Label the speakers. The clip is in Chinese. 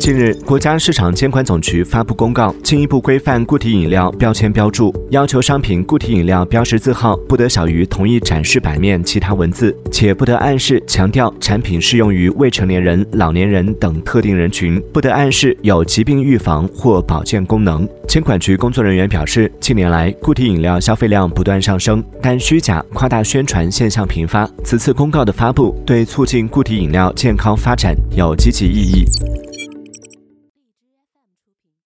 Speaker 1: 近日，国家市场监管总局发布公告，进一步规范固体饮料标签标注，要求商品固体饮料标识字号不得小于同一展示版面其他文字，且不得暗示强调产品适用于未成年人、老年人等特定人群，不得暗示有疾病预防或保健功能。监管局工作人员表示，近年来固体饮料消费量不断上升，但虚假、夸大宣传现象频发。此次公告的发布，对促进固体饮料健康发展有积极意义。